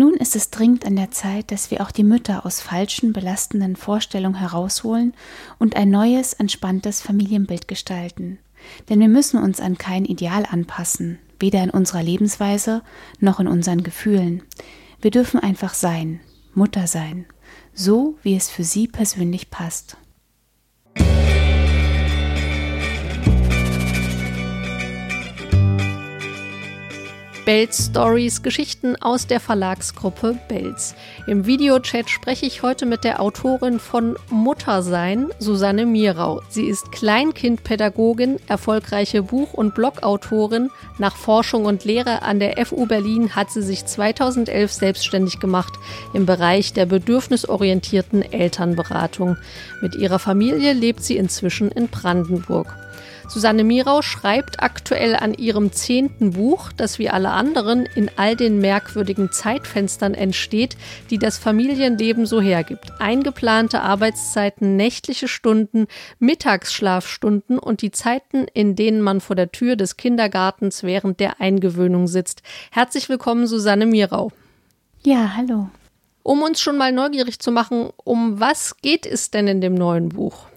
Nun ist es dringend an der Zeit, dass wir auch die Mütter aus falschen, belastenden Vorstellungen herausholen und ein neues, entspanntes Familienbild gestalten. Denn wir müssen uns an kein Ideal anpassen, weder in unserer Lebensweise noch in unseren Gefühlen. Wir dürfen einfach sein, Mutter sein, so wie es für sie persönlich passt. Bells Stories, Geschichten aus der Verlagsgruppe Bells. Im Videochat spreche ich heute mit der Autorin von Muttersein, Susanne Mirau. Sie ist Kleinkindpädagogin, erfolgreiche Buch- und Blogautorin. Nach Forschung und Lehre an der FU Berlin hat sie sich 2011 selbstständig gemacht im Bereich der bedürfnisorientierten Elternberatung. Mit ihrer Familie lebt sie inzwischen in Brandenburg. Susanne Mirau schreibt aktuell an ihrem zehnten Buch, das wie alle anderen in all den merkwürdigen Zeitfenstern entsteht, die das Familienleben so hergibt. Eingeplante Arbeitszeiten, nächtliche Stunden, Mittagsschlafstunden und die Zeiten, in denen man vor der Tür des Kindergartens während der Eingewöhnung sitzt. Herzlich willkommen, Susanne Mirau. Ja, hallo. Um uns schon mal neugierig zu machen, um was geht es denn in dem neuen Buch?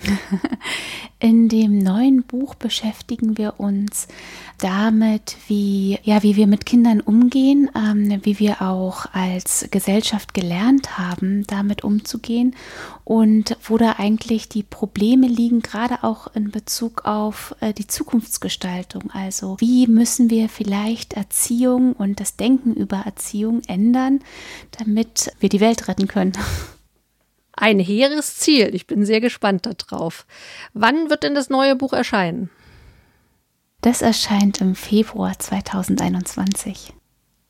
In dem neuen Buch beschäftigen wir uns damit, wie, ja, wie wir mit Kindern umgehen, ähm, wie wir auch als Gesellschaft gelernt haben, damit umzugehen und wo da eigentlich die Probleme liegen, gerade auch in Bezug auf äh, die Zukunftsgestaltung. Also wie müssen wir vielleicht Erziehung und das Denken über Erziehung ändern, damit wir die Welt retten können. Ein hehres Ziel. Ich bin sehr gespannt darauf. Wann wird denn das neue Buch erscheinen? Das erscheint im Februar 2021.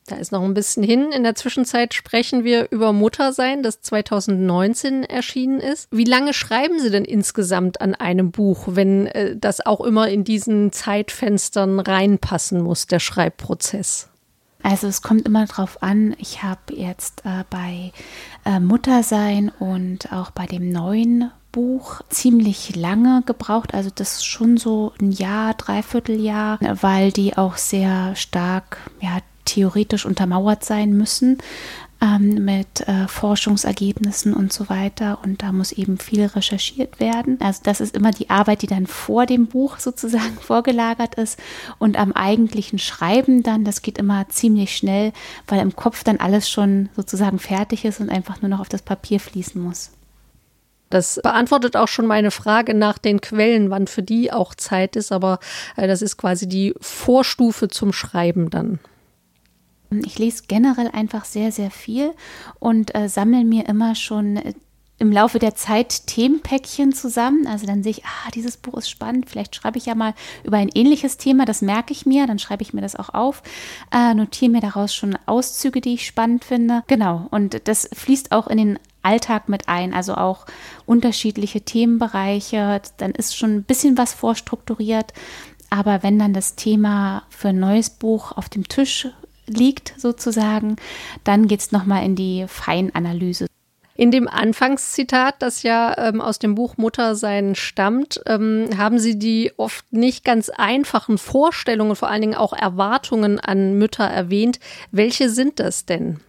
Da ist noch ein bisschen hin. In der Zwischenzeit sprechen wir über Muttersein, das 2019 erschienen ist. Wie lange schreiben Sie denn insgesamt an einem Buch, wenn äh, das auch immer in diesen Zeitfenstern reinpassen muss, der Schreibprozess? Also es kommt immer darauf an, ich habe jetzt äh, bei äh, Muttersein und auch bei dem neuen Buch ziemlich lange gebraucht, also das ist schon so ein Jahr, dreiviertel Jahr, weil die auch sehr stark ja, theoretisch untermauert sein müssen ähm, mit äh, Forschungsergebnissen und so weiter. Und da muss eben viel recherchiert werden. Also das ist immer die Arbeit, die dann vor dem Buch sozusagen vorgelagert ist. Und am eigentlichen Schreiben dann, das geht immer ziemlich schnell, weil im Kopf dann alles schon sozusagen fertig ist und einfach nur noch auf das Papier fließen muss. Das beantwortet auch schon meine Frage nach den Quellen, wann für die auch Zeit ist, aber äh, das ist quasi die Vorstufe zum Schreiben dann. Ich lese generell einfach sehr, sehr viel und äh, sammle mir immer schon äh, im Laufe der Zeit Themenpäckchen zusammen. Also dann sehe ich, ah, dieses Buch ist spannend. Vielleicht schreibe ich ja mal über ein ähnliches Thema. Das merke ich mir. Dann schreibe ich mir das auch auf. Äh, notiere mir daraus schon Auszüge, die ich spannend finde. Genau. Und das fließt auch in den Alltag mit ein. Also auch unterschiedliche Themenbereiche. Dann ist schon ein bisschen was vorstrukturiert. Aber wenn dann das Thema für ein neues Buch auf dem Tisch liegt sozusagen, dann geht es nochmal in die Feinanalyse. In dem Anfangszitat, das ja ähm, aus dem Buch Muttersein stammt, ähm, haben Sie die oft nicht ganz einfachen Vorstellungen, vor allen Dingen auch Erwartungen an Mütter erwähnt. Welche sind das denn?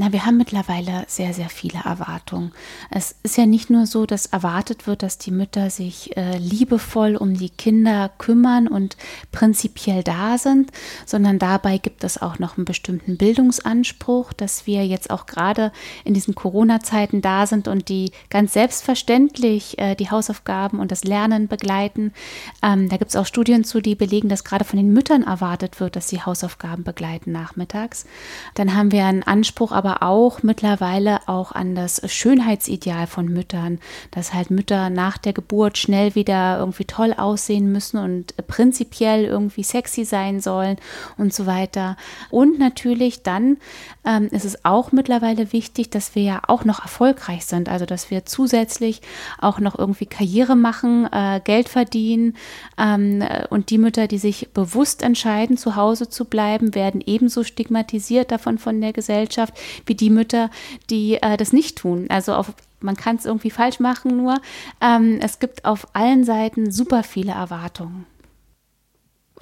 Na, wir haben mittlerweile sehr, sehr viele Erwartungen. Es ist ja nicht nur so, dass erwartet wird, dass die Mütter sich äh, liebevoll um die Kinder kümmern und prinzipiell da sind, sondern dabei gibt es auch noch einen bestimmten Bildungsanspruch, dass wir jetzt auch gerade in diesen Corona-Zeiten da sind und die ganz selbstverständlich äh, die Hausaufgaben und das Lernen begleiten. Ähm, da gibt es auch Studien zu, die belegen, dass gerade von den Müttern erwartet wird, dass sie Hausaufgaben begleiten nachmittags. Dann haben wir einen Anspruch aber aber auch mittlerweile auch an das Schönheitsideal von Müttern, dass halt Mütter nach der Geburt schnell wieder irgendwie toll aussehen müssen und prinzipiell irgendwie sexy sein sollen und so weiter. Und natürlich dann ähm, ist es auch mittlerweile wichtig, dass wir ja auch noch erfolgreich sind, also dass wir zusätzlich auch noch irgendwie Karriere machen, äh, Geld verdienen. Ähm, und die Mütter, die sich bewusst entscheiden, zu Hause zu bleiben, werden ebenso stigmatisiert davon von der Gesellschaft wie die Mütter, die äh, das nicht tun. Also auf, man kann es irgendwie falsch machen, nur ähm, es gibt auf allen Seiten super viele Erwartungen.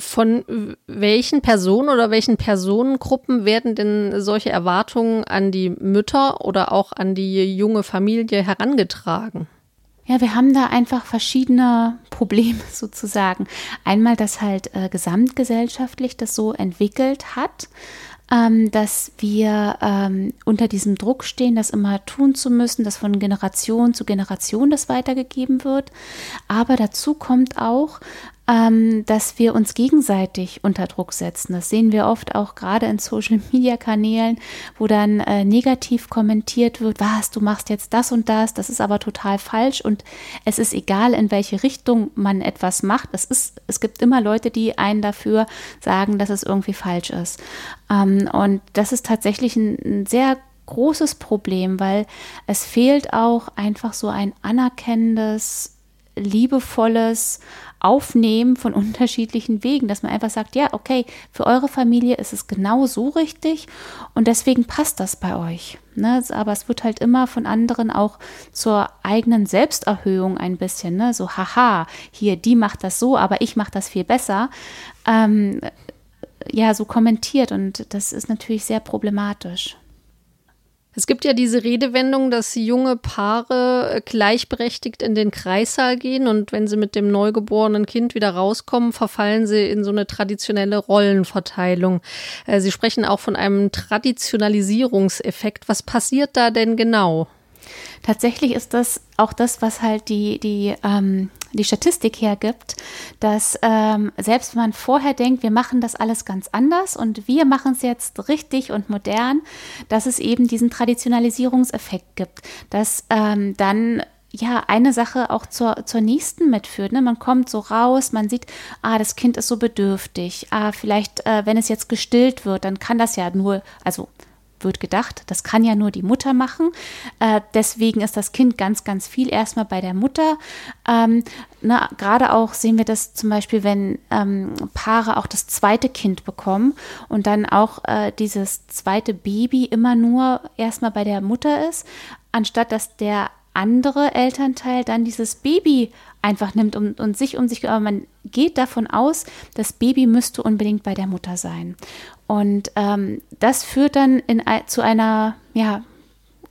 Von welchen Personen oder welchen Personengruppen werden denn solche Erwartungen an die Mütter oder auch an die junge Familie herangetragen? Ja, wir haben da einfach verschiedene Probleme sozusagen. Einmal, dass halt äh, gesamtgesellschaftlich das so entwickelt hat, ähm, dass wir ähm, unter diesem Druck stehen, das immer tun zu müssen, dass von Generation zu Generation das weitergegeben wird. Aber dazu kommt auch, ähm, dass wir uns gegenseitig unter Druck setzen. Das sehen wir oft auch gerade in Social-Media-Kanälen, wo dann äh, negativ kommentiert wird, was, du machst jetzt das und das, das ist aber total falsch und es ist egal, in welche Richtung man etwas macht. Es, ist, es gibt immer Leute, die einen dafür sagen, dass es irgendwie falsch ist. Ähm, und das ist tatsächlich ein, ein sehr großes Problem, weil es fehlt auch einfach so ein anerkennendes, liebevolles, Aufnehmen von unterschiedlichen Wegen, dass man einfach sagt, ja, okay, für eure Familie ist es genau so richtig und deswegen passt das bei euch. Ne? Aber es wird halt immer von anderen auch zur eigenen Selbsterhöhung ein bisschen, ne? so, haha, hier, die macht das so, aber ich mache das viel besser. Ähm, ja, so kommentiert und das ist natürlich sehr problematisch. Es gibt ja diese Redewendung, dass junge Paare äh, gleichberechtigt in den Kreissaal gehen und wenn sie mit dem neugeborenen Kind wieder rauskommen, verfallen sie in so eine traditionelle Rollenverteilung. Äh, sie sprechen auch von einem Traditionalisierungseffekt. Was passiert da denn genau? Tatsächlich ist das auch das, was halt die, die ähm, die Statistik hergibt, dass ähm, selbst wenn man vorher denkt, wir machen das alles ganz anders und wir machen es jetzt richtig und modern, dass es eben diesen Traditionalisierungseffekt gibt, dass ähm, dann ja, eine Sache auch zur, zur nächsten mitführt. Ne? Man kommt so raus, man sieht, ah, das Kind ist so bedürftig. Ah, vielleicht, äh, wenn es jetzt gestillt wird, dann kann das ja nur, also wird gedacht, das kann ja nur die Mutter machen. Äh, deswegen ist das Kind ganz, ganz viel erstmal bei der Mutter. Ähm, na, Gerade auch sehen wir das zum Beispiel, wenn ähm, Paare auch das zweite Kind bekommen und dann auch äh, dieses zweite Baby immer nur erstmal bei der Mutter ist, anstatt dass der andere Elternteil dann dieses Baby einfach nimmt und, und sich um sich, aber man geht davon aus, das Baby müsste unbedingt bei der Mutter sein. Und ähm, das führt dann in, zu einer, ja,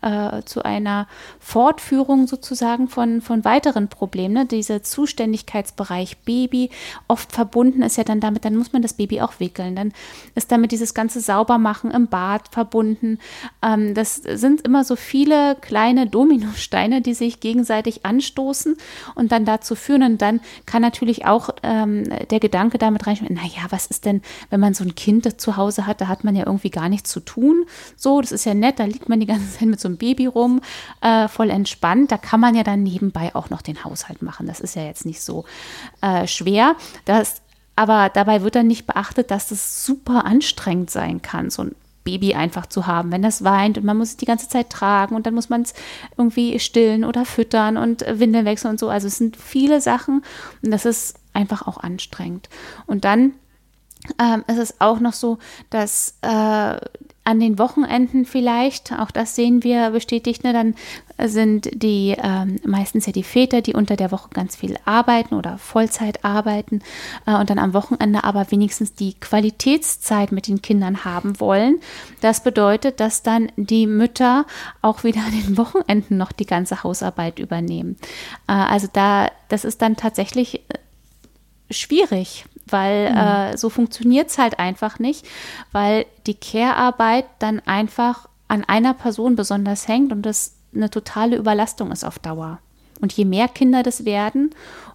äh, zu einer Fortführung sozusagen von, von weiteren Problemen. Ne? Dieser Zuständigkeitsbereich Baby, oft verbunden ist ja dann damit, dann muss man das Baby auch wickeln. Dann ist damit dieses ganze Saubermachen im Bad verbunden. Ähm, das sind immer so viele kleine Dominosteine, die sich gegenseitig anstoßen und dann dazu führen. Und dann kann natürlich auch ähm, der Gedanke damit reinschreiben, naja, was ist denn, wenn man so ein Kind zu Hause hat, da hat man ja irgendwie gar nichts zu tun. So, das ist ja nett, da liegt man die ganze Zeit mit so einem Baby rum, äh, voll entspannt. Da kann man ja dann nebenbei auch noch den Haushalt machen. Das ist ja jetzt nicht so äh, schwer. Das, aber dabei wird dann nicht beachtet, dass das super anstrengend sein kann, so ein Baby einfach zu haben, wenn das weint und man muss es die ganze Zeit tragen und dann muss man es irgendwie stillen oder füttern und Windeln wechseln und so. Also es sind viele Sachen und das ist einfach auch anstrengend. Und dann ähm, ist es auch noch so, dass äh, an den Wochenenden vielleicht, auch das sehen wir bestätigt, ne, dann sind die ähm, meistens ja die Väter, die unter der Woche ganz viel arbeiten oder Vollzeit arbeiten äh, und dann am Wochenende aber wenigstens die Qualitätszeit mit den Kindern haben wollen. Das bedeutet, dass dann die Mütter auch wieder an den Wochenenden noch die ganze Hausarbeit übernehmen. Äh, also da, das ist dann tatsächlich äh, schwierig, weil mhm. äh, so funktioniert es halt einfach nicht, weil die Care-Arbeit dann einfach an einer Person besonders hängt und das eine totale Überlastung ist auf Dauer. Und je mehr Kinder das werden,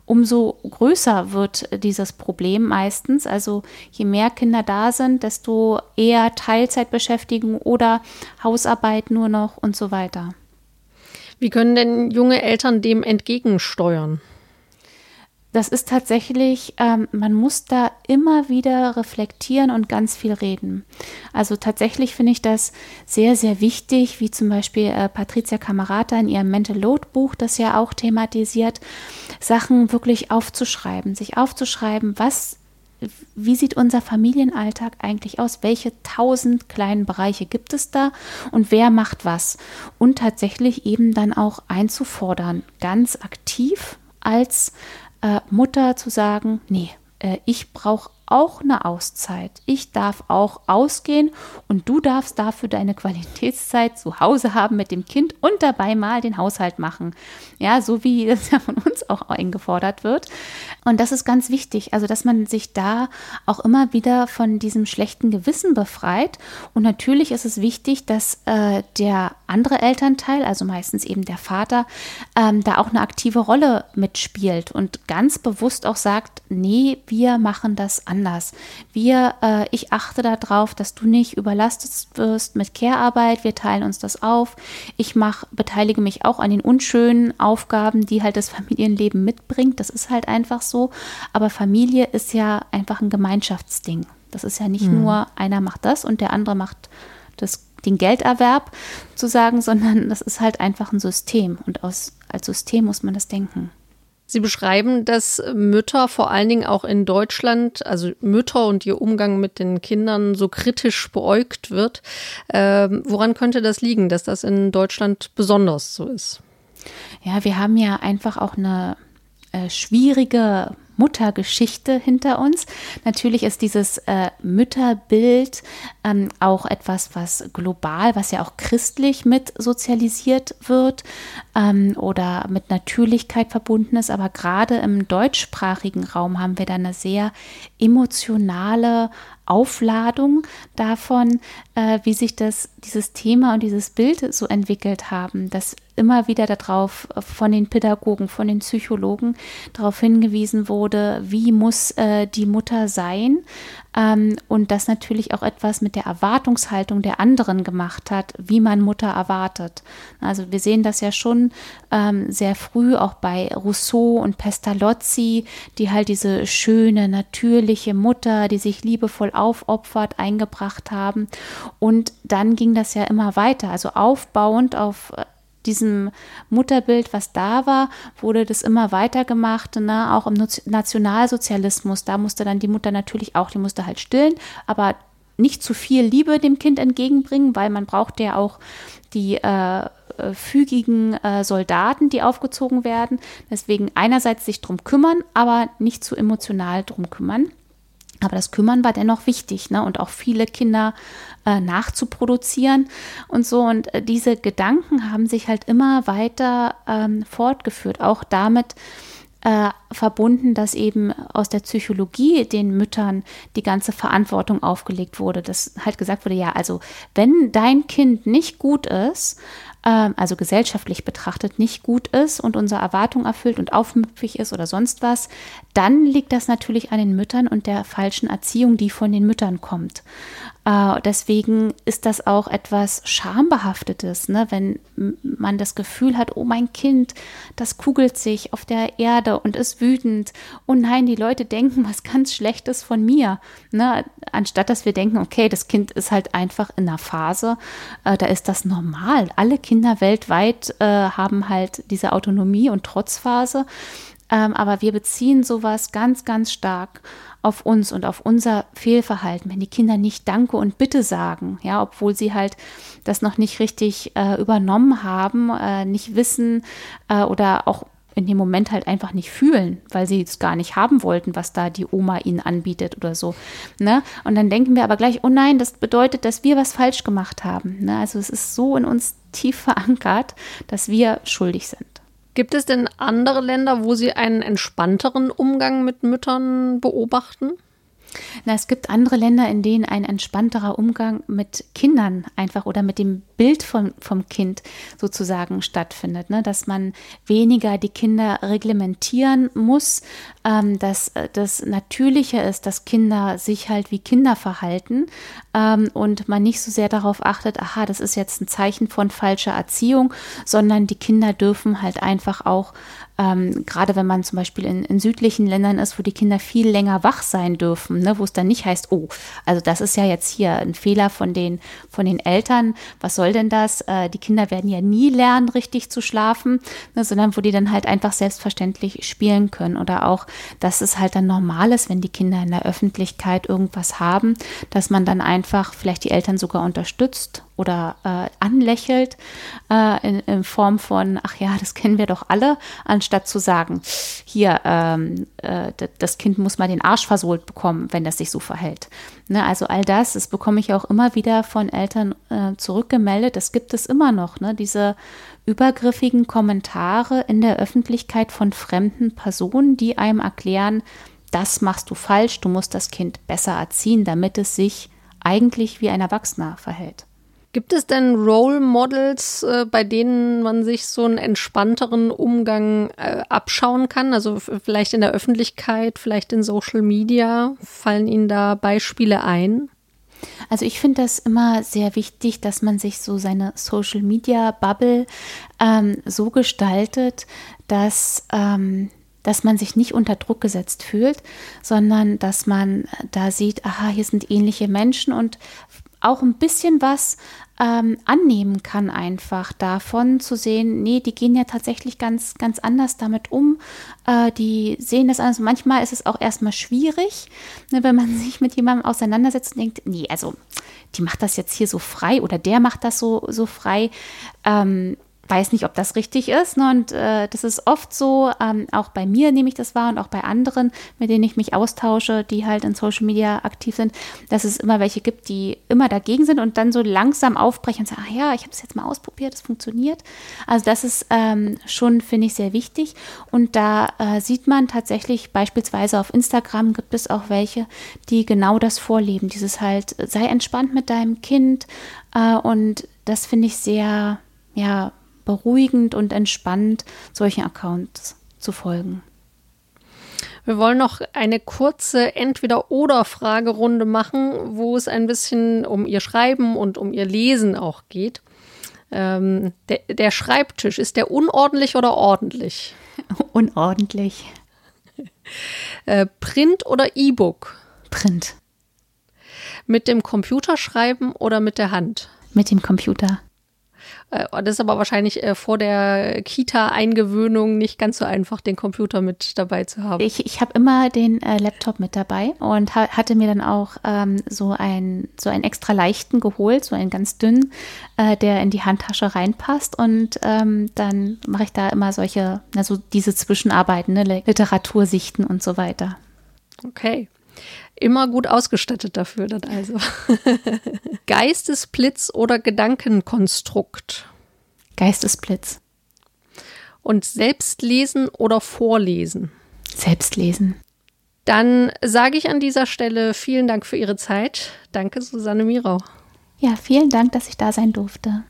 umso größer wird dieses Problem meistens. Also je mehr Kinder da sind, desto eher Teilzeitbeschäftigung oder Hausarbeit nur noch und so weiter. Wie können denn junge Eltern dem entgegensteuern? Das ist tatsächlich, ähm, man muss da immer wieder reflektieren und ganz viel reden. Also tatsächlich finde ich das sehr, sehr wichtig, wie zum Beispiel äh, Patricia Camerata in ihrem Mental Load Buch das ja auch thematisiert, Sachen wirklich aufzuschreiben, sich aufzuschreiben, was wie sieht unser Familienalltag eigentlich aus? Welche tausend kleinen Bereiche gibt es da und wer macht was? Und tatsächlich eben dann auch einzufordern, ganz aktiv als äh, Mutter zu sagen, nee, äh, ich brauche auch eine Auszeit. Ich darf auch ausgehen und du darfst dafür deine Qualitätszeit zu Hause haben mit dem Kind und dabei mal den Haushalt machen. Ja, so wie das ja von uns auch eingefordert wird. Und das ist ganz wichtig, also dass man sich da auch immer wieder von diesem schlechten Gewissen befreit. Und natürlich ist es wichtig, dass äh, der andere Elternteil, also meistens eben der Vater, ähm, da auch eine aktive Rolle mitspielt und ganz bewusst auch sagt, nee, wir machen das anders. Wir, äh, ich achte darauf, dass du nicht überlastet wirst mit Care-Arbeit. Wir teilen uns das auf. Ich mach, beteilige mich auch an den unschönen Aufgaben, die halt das Familienleben mitbringt. Das ist halt einfach so. Aber Familie ist ja einfach ein Gemeinschaftsding. Das ist ja nicht mhm. nur einer macht das und der andere macht das, den Gelderwerb zu sagen, sondern das ist halt einfach ein System. Und aus, als System muss man das denken. Sie beschreiben, dass Mütter vor allen Dingen auch in Deutschland, also Mütter und ihr Umgang mit den Kindern so kritisch beäugt wird. Ähm, woran könnte das liegen, dass das in Deutschland besonders so ist? Ja, wir haben ja einfach auch eine äh, schwierige Muttergeschichte hinter uns. Natürlich ist dieses äh, Mütterbild ähm, auch etwas, was global, was ja auch christlich mit sozialisiert wird ähm, oder mit Natürlichkeit verbunden ist. Aber gerade im deutschsprachigen Raum haben wir da eine sehr emotionale Aufladung davon, äh, wie sich das, dieses Thema und dieses Bild so entwickelt haben, dass immer wieder darauf von den Pädagogen, von den Psychologen darauf hingewiesen wurde, wie muss äh, die Mutter sein, ähm, und das natürlich auch etwas mit der Erwartungshaltung der anderen gemacht hat, wie man Mutter erwartet. Also wir sehen das ja schon ähm, sehr früh auch bei Rousseau und Pestalozzi, die halt diese schöne, natürliche Mutter, die sich liebevoll aufopfert, eingebracht haben. Und dann ging das ja immer weiter, also aufbauend auf äh, diesem Mutterbild, was da war, wurde das immer weiter gemacht. Ne? Auch im Nationalsozialismus, da musste dann die Mutter natürlich auch, die musste halt stillen, aber nicht zu viel Liebe dem Kind entgegenbringen, weil man braucht ja auch die äh, äh, fügigen äh, Soldaten, die aufgezogen werden. Deswegen einerseits sich drum kümmern, aber nicht zu emotional drum kümmern. Aber das Kümmern war dennoch wichtig, ne? Und auch viele Kinder äh, nachzuproduzieren und so. Und äh, diese Gedanken haben sich halt immer weiter ähm, fortgeführt, auch damit äh, verbunden, dass eben aus der Psychologie den Müttern die ganze Verantwortung aufgelegt wurde, dass halt gesagt wurde, ja, also wenn dein Kind nicht gut ist, also gesellschaftlich betrachtet nicht gut ist und unsere Erwartung erfüllt und aufmüpfig ist oder sonst was, dann liegt das natürlich an den Müttern und der falschen Erziehung, die von den Müttern kommt. Äh, deswegen ist das auch etwas Schambehaftetes, ne? wenn man das Gefühl hat, oh mein Kind, das kugelt sich auf der Erde und ist wütend. Oh nein, die Leute denken was ganz Schlechtes von mir. Ne? Anstatt dass wir denken, okay, das Kind ist halt einfach in einer Phase, äh, da ist das normal. Alle Kinder weltweit äh, haben halt diese Autonomie und Trotzphase. Ähm, aber wir beziehen sowas ganz, ganz stark auf uns und auf unser Fehlverhalten, wenn die Kinder nicht Danke und Bitte sagen, ja, obwohl sie halt das noch nicht richtig äh, übernommen haben, äh, nicht wissen äh, oder auch in dem Moment halt einfach nicht fühlen, weil sie es gar nicht haben wollten, was da die Oma ihnen anbietet oder so. Ne? Und dann denken wir aber gleich, oh nein, das bedeutet, dass wir was falsch gemacht haben. Ne? Also es ist so in uns tief verankert, dass wir schuldig sind. Gibt es denn andere Länder, wo Sie einen entspannteren Umgang mit Müttern beobachten? Na, es gibt andere Länder, in denen ein entspannterer Umgang mit Kindern einfach oder mit dem Bild von, vom Kind sozusagen stattfindet, ne? dass man weniger die Kinder reglementieren muss, ähm, dass äh, das natürlicher ist, dass Kinder sich halt wie Kinder verhalten ähm, und man nicht so sehr darauf achtet, aha, das ist jetzt ein Zeichen von falscher Erziehung, sondern die Kinder dürfen halt einfach auch ähm, gerade wenn man zum Beispiel in, in, südlichen Ländern ist, wo die Kinder viel länger wach sein dürfen, ne, wo es dann nicht heißt, oh, also das ist ja jetzt hier ein Fehler von den, von den Eltern, was soll denn das? Äh, die Kinder werden ja nie lernen, richtig zu schlafen, ne, sondern wo die dann halt einfach selbstverständlich spielen können oder auch, dass es halt dann normal ist, wenn die Kinder in der Öffentlichkeit irgendwas haben, dass man dann einfach vielleicht die Eltern sogar unterstützt oder äh, anlächelt äh, in, in, Form von, ach ja, das kennen wir doch alle, anstatt statt zu sagen, hier, ähm, äh, das Kind muss mal den Arsch versohlt bekommen, wenn das sich so verhält. Ne, also all das, das bekomme ich auch immer wieder von Eltern äh, zurückgemeldet. Das gibt es immer noch, ne? diese übergriffigen Kommentare in der Öffentlichkeit von fremden Personen, die einem erklären, das machst du falsch, du musst das Kind besser erziehen, damit es sich eigentlich wie ein Erwachsener verhält. Gibt es denn Role Models, äh, bei denen man sich so einen entspannteren Umgang äh, abschauen kann? Also vielleicht in der Öffentlichkeit, vielleicht in Social Media? Fallen Ihnen da Beispiele ein? Also ich finde das immer sehr wichtig, dass man sich so seine Social Media Bubble ähm, so gestaltet, dass ähm, dass man sich nicht unter Druck gesetzt fühlt, sondern dass man da sieht, aha, hier sind ähnliche Menschen und auch ein bisschen was ähm, annehmen kann, einfach davon zu sehen, nee, die gehen ja tatsächlich ganz, ganz anders damit um. Äh, die sehen das anders. Manchmal ist es auch erstmal schwierig, ne, wenn man sich mit jemandem auseinandersetzt und denkt, nee, also die macht das jetzt hier so frei oder der macht das so, so frei. Ähm, weiß nicht, ob das richtig ist. Ne? Und äh, das ist oft so, ähm, auch bei mir nehme ich das wahr und auch bei anderen, mit denen ich mich austausche, die halt in Social Media aktiv sind, dass es immer welche gibt, die immer dagegen sind und dann so langsam aufbrechen und sagen, ach ja, ich habe es jetzt mal ausprobiert, es funktioniert. Also das ist ähm, schon, finde ich, sehr wichtig. Und da äh, sieht man tatsächlich beispielsweise auf Instagram gibt es auch welche, die genau das vorleben. Dieses halt, sei entspannt mit deinem Kind. Äh, und das finde ich sehr, ja, beruhigend und entspannt, solchen Accounts zu folgen. Wir wollen noch eine kurze Entweder-Oder-Fragerunde machen, wo es ein bisschen um ihr Schreiben und um ihr Lesen auch geht. Ähm, der, der Schreibtisch, ist der unordentlich oder ordentlich? Unordentlich. Äh, Print oder E-Book? Print. Mit dem Computer schreiben oder mit der Hand? Mit dem Computer. Äh, das ist aber wahrscheinlich äh, vor der Kita-Eingewöhnung nicht ganz so einfach, den Computer mit dabei zu haben. Ich, ich habe immer den äh, Laptop mit dabei und ha hatte mir dann auch ähm, so, ein, so einen extra leichten geholt, so einen ganz dünnen, äh, der in die Handtasche reinpasst. Und ähm, dann mache ich da immer solche, also diese Zwischenarbeiten, ne, Literatursichten und so weiter. Okay. Immer gut ausgestattet dafür dann also. Geistesblitz oder Gedankenkonstrukt? Geistesblitz. Und Selbstlesen oder Vorlesen? Selbstlesen. Dann sage ich an dieser Stelle vielen Dank für Ihre Zeit. Danke, Susanne Mirau. Ja, vielen Dank, dass ich da sein durfte.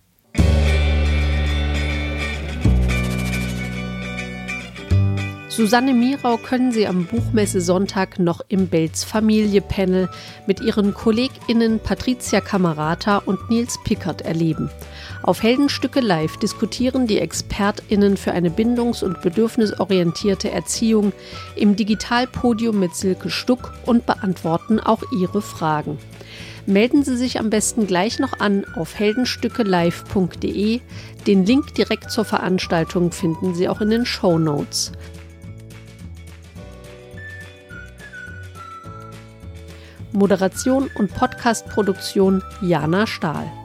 Susanne Mirau können Sie am Buchmesse Sonntag noch im Belz Familie Panel mit ihren KollegInnen Patricia Kamerata und Nils Pickert erleben. Auf Heldenstücke Live diskutieren die ExpertInnen für eine bindungs- und bedürfnisorientierte Erziehung im Digitalpodium mit Silke Stuck und beantworten auch ihre Fragen. Melden Sie sich am besten gleich noch an auf heldenstückelive.de. Den Link direkt zur Veranstaltung finden Sie auch in den Show Notes. Moderation und Podcastproduktion Jana Stahl.